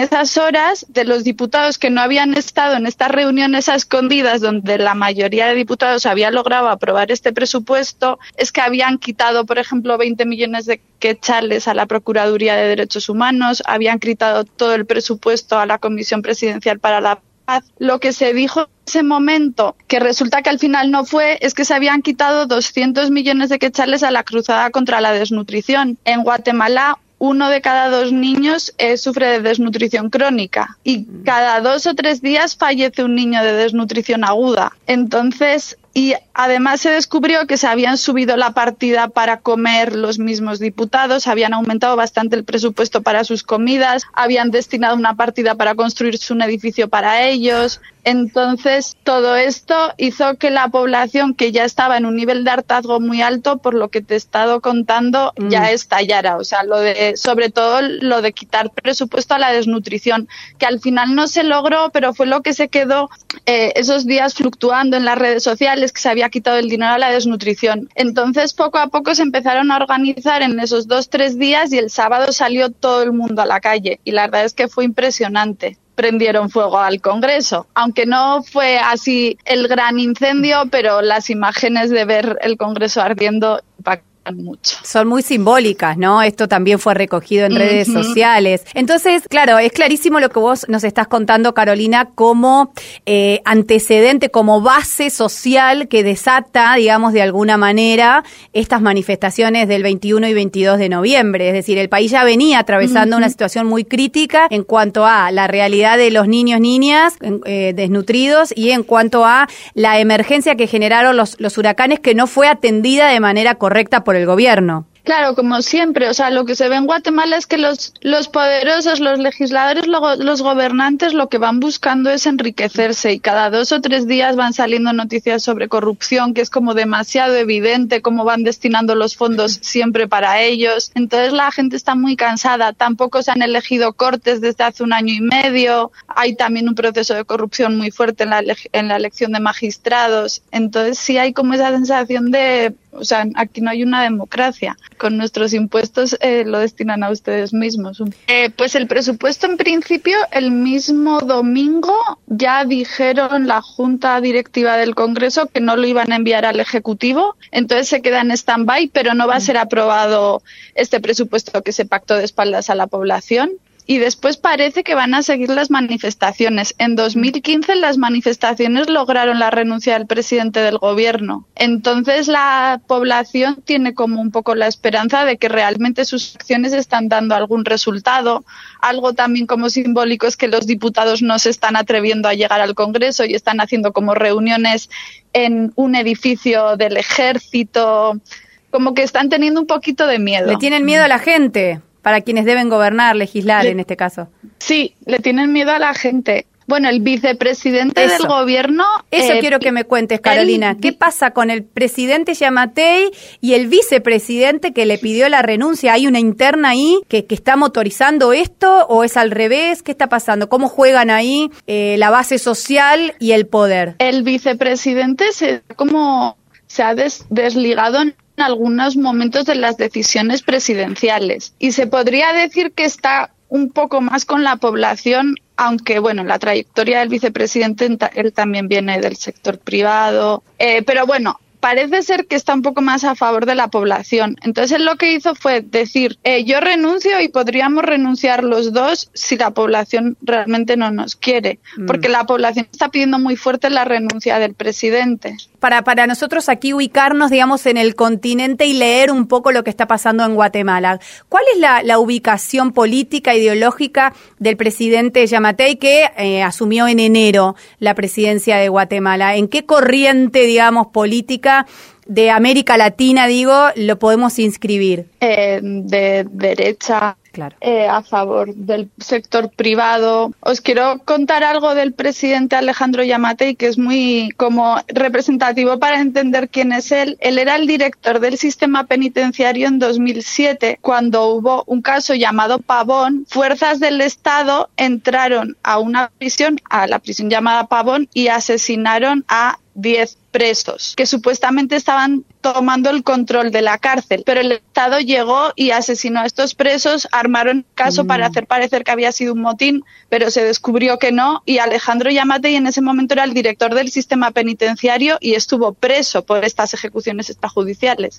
esas horas de los diputados que no habían estado en estas reuniones a escondidas donde la mayoría de diputados había logrado aprobar este presupuesto, es que habían quitado, por ejemplo, 20 millones de quechales a la Procuraduría de Derechos Humanos, habían quitado todo el presupuesto a la Comisión Presidencial para la Paz. Lo que se dijo en ese momento, que resulta que al final no fue, es que se habían quitado 200 millones de quechales a la cruzada contra la desnutrición. En Guatemala, uno de cada dos niños eh, sufre de desnutrición crónica y cada dos o tres días fallece un niño de desnutrición aguda. Entonces, y además se descubrió que se habían subido la partida para comer los mismos diputados, habían aumentado bastante el presupuesto para sus comidas, habían destinado una partida para construirse un edificio para ellos. Entonces, todo esto hizo que la población, que ya estaba en un nivel de hartazgo muy alto, por lo que te he estado contando, ya Mm. estallara. O sea, lo de, sobre todo lo de quitar presupuesto a la desnutrición, que al final no se logró, pero fue lo que se quedó eh, esos días fluctuando en las redes sociales, que se había quitado el dinero a la desnutrición. Entonces, poco a poco se empezaron a organizar en esos dos, tres días y el sábado salió todo el mundo a la calle. Y la verdad es que fue impresionante prendieron fuego al Congreso. Aunque no fue así el gran incendio, pero las imágenes de ver el Congreso ardiendo mucho. Son muy simbólicas, ¿no? Esto también fue recogido en redes sociales. Entonces, claro, es clarísimo lo que vos nos estás contando, Carolina, como eh, antecedente, como base social que desata, digamos, de alguna manera, estas manifestaciones del 21 y 22 de noviembre. Es decir, el país ya venía atravesando una situación muy crítica en cuanto a la realidad de los niños, niñas eh, desnutridos y en cuanto a la emergencia que generaron los, los huracanes que no fue atendida de manera correcta por el gobierno. Claro, como siempre, o sea, lo que se ve en Guatemala es que los, los poderosos, los legisladores, luego los gobernantes lo que van buscando es enriquecerse y cada dos o tres días van saliendo noticias sobre corrupción, que es como demasiado evidente cómo van destinando los fondos siempre para ellos. Entonces la gente está muy cansada. Tampoco se han elegido cortes desde hace un año y medio. Hay también un proceso de corrupción muy fuerte en la, en la elección de magistrados. Entonces sí hay como esa sensación de o sea, aquí no hay una democracia. Con nuestros impuestos eh, lo destinan a ustedes mismos. Eh, pues el presupuesto, en principio, el mismo domingo ya dijeron la Junta Directiva del Congreso que no lo iban a enviar al Ejecutivo. Entonces se queda en stand-by, pero no va a ser aprobado este presupuesto que se pactó de espaldas a la población. Y después parece que van a seguir las manifestaciones. En 2015 las manifestaciones lograron la renuncia del presidente del gobierno. Entonces la población tiene como un poco la esperanza de que realmente sus acciones están dando algún resultado. Algo también como simbólico es que los diputados no se están atreviendo a llegar al Congreso y están haciendo como reuniones en un edificio del ejército. Como que están teniendo un poquito de miedo. Le tienen miedo a la gente, para quienes deben gobernar, legislar Le- en este caso. Sí, le tienen miedo a la gente. Bueno, el vicepresidente Eso. del gobierno. Eso eh, quiero que me cuentes, Carolina. ¿Qué pasa con el presidente Yamatei y el vicepresidente que le pidió la renuncia? ¿Hay una interna ahí que, que está motorizando esto o es al revés? ¿Qué está pasando? ¿Cómo juegan ahí eh, la base social y el poder? El vicepresidente se como se ha des- desligado en algunos momentos de las decisiones presidenciales y se podría decir que está un poco más con la población, aunque bueno, la trayectoria del vicepresidente él también viene del sector privado, Eh, pero bueno. Parece ser que está un poco más a favor de la población. Entonces él lo que hizo fue decir, eh, yo renuncio y podríamos renunciar los dos si la población realmente no nos quiere, Mm. porque la población está pidiendo muy fuerte la renuncia del presidente. Para, para nosotros aquí ubicarnos, digamos, en el continente y leer un poco lo que está pasando en Guatemala. ¿Cuál es la, la ubicación política, ideológica del presidente Yamatei que eh, asumió en enero la presidencia de Guatemala? ¿En qué corriente, digamos, política de América Latina, digo, lo podemos inscribir? Eh, de derecha, Eh, a favor del sector privado. Os quiero contar algo del presidente Alejandro Yamatei que es muy como representativo para entender quién es él. Él era el director del sistema penitenciario en 2007 cuando hubo un caso llamado Pavón. Fuerzas del Estado entraron a una prisión, a la prisión llamada Pavón y asesinaron a 10 presos que supuestamente estaban tomando el control de la cárcel, pero el Estado llegó y asesinó a estos presos, armaron caso para mm. hacer parecer que había sido un motín, pero se descubrió que no y Alejandro Yamatei en ese momento era el director del sistema penitenciario y estuvo preso por estas ejecuciones extrajudiciales.